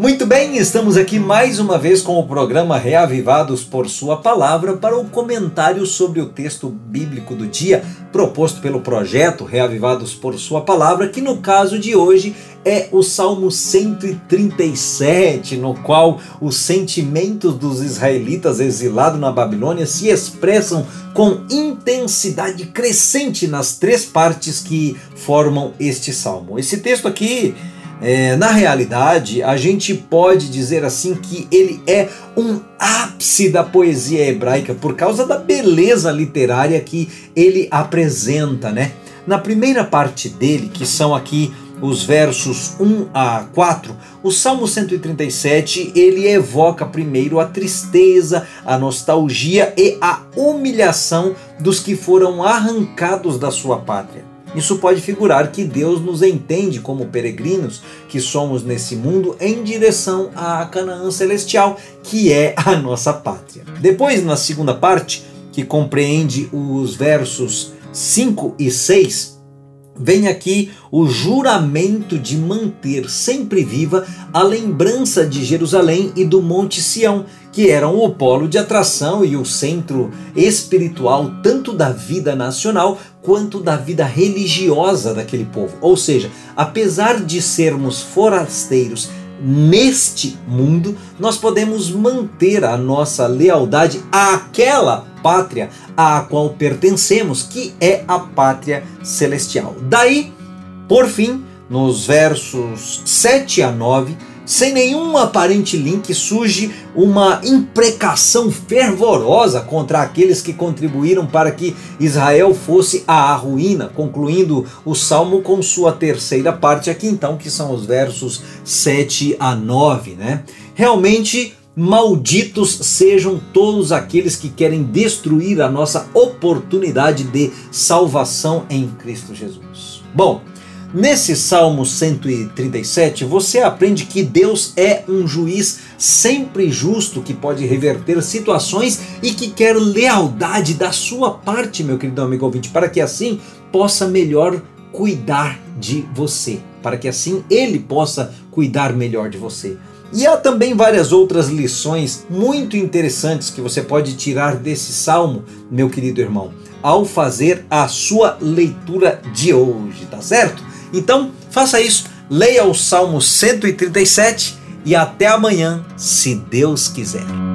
Muito bem, estamos aqui mais uma vez com o programa Reavivados por Sua Palavra para o comentário sobre o texto bíblico do dia proposto pelo projeto Reavivados por Sua Palavra, que no caso de hoje é o Salmo 137, no qual os sentimentos dos israelitas exilados na Babilônia se expressam com intensidade crescente nas três partes que formam este salmo. Esse texto aqui é, na realidade, a gente pode dizer assim que ele é um ápice da poesia hebraica por causa da beleza literária que ele apresenta, né? Na primeira parte dele, que são aqui os versos 1 a 4, o Salmo 137, ele evoca primeiro a tristeza, a nostalgia e a humilhação dos que foram arrancados da sua pátria. Isso pode figurar que Deus nos entende como peregrinos que somos nesse mundo em direção à Canaã celestial, que é a nossa pátria. Depois, na segunda parte, que compreende os versos 5 e 6, vem aqui o juramento de manter sempre viva a lembrança de Jerusalém e do Monte Sião, que eram o polo de atração e o centro espiritual tanto da vida nacional quanto da vida religiosa daquele povo. Ou seja, apesar de sermos forasteiros neste mundo, nós podemos manter a nossa lealdade àquela pátria à qual pertencemos, que é a pátria celestial. Daí, por fim, nos versos 7 a 9, sem nenhum aparente link, surge uma imprecação fervorosa contra aqueles que contribuíram para que Israel fosse à ruína, concluindo o salmo com sua terceira parte aqui, então, que são os versos 7 a 9, né? Realmente Malditos sejam todos aqueles que querem destruir a nossa oportunidade de salvação em Cristo Jesus. Bom, Nesse Salmo 137, você aprende que Deus é um juiz sempre justo que pode reverter situações e que quer lealdade da sua parte, meu querido amigo ouvinte, para que assim possa melhor cuidar de você, para que assim ele possa cuidar melhor de você. E há também várias outras lições muito interessantes que você pode tirar desse salmo, meu querido irmão, ao fazer a sua leitura de hoje, tá certo? Então, faça isso, leia o Salmo 137 e até amanhã, se Deus quiser.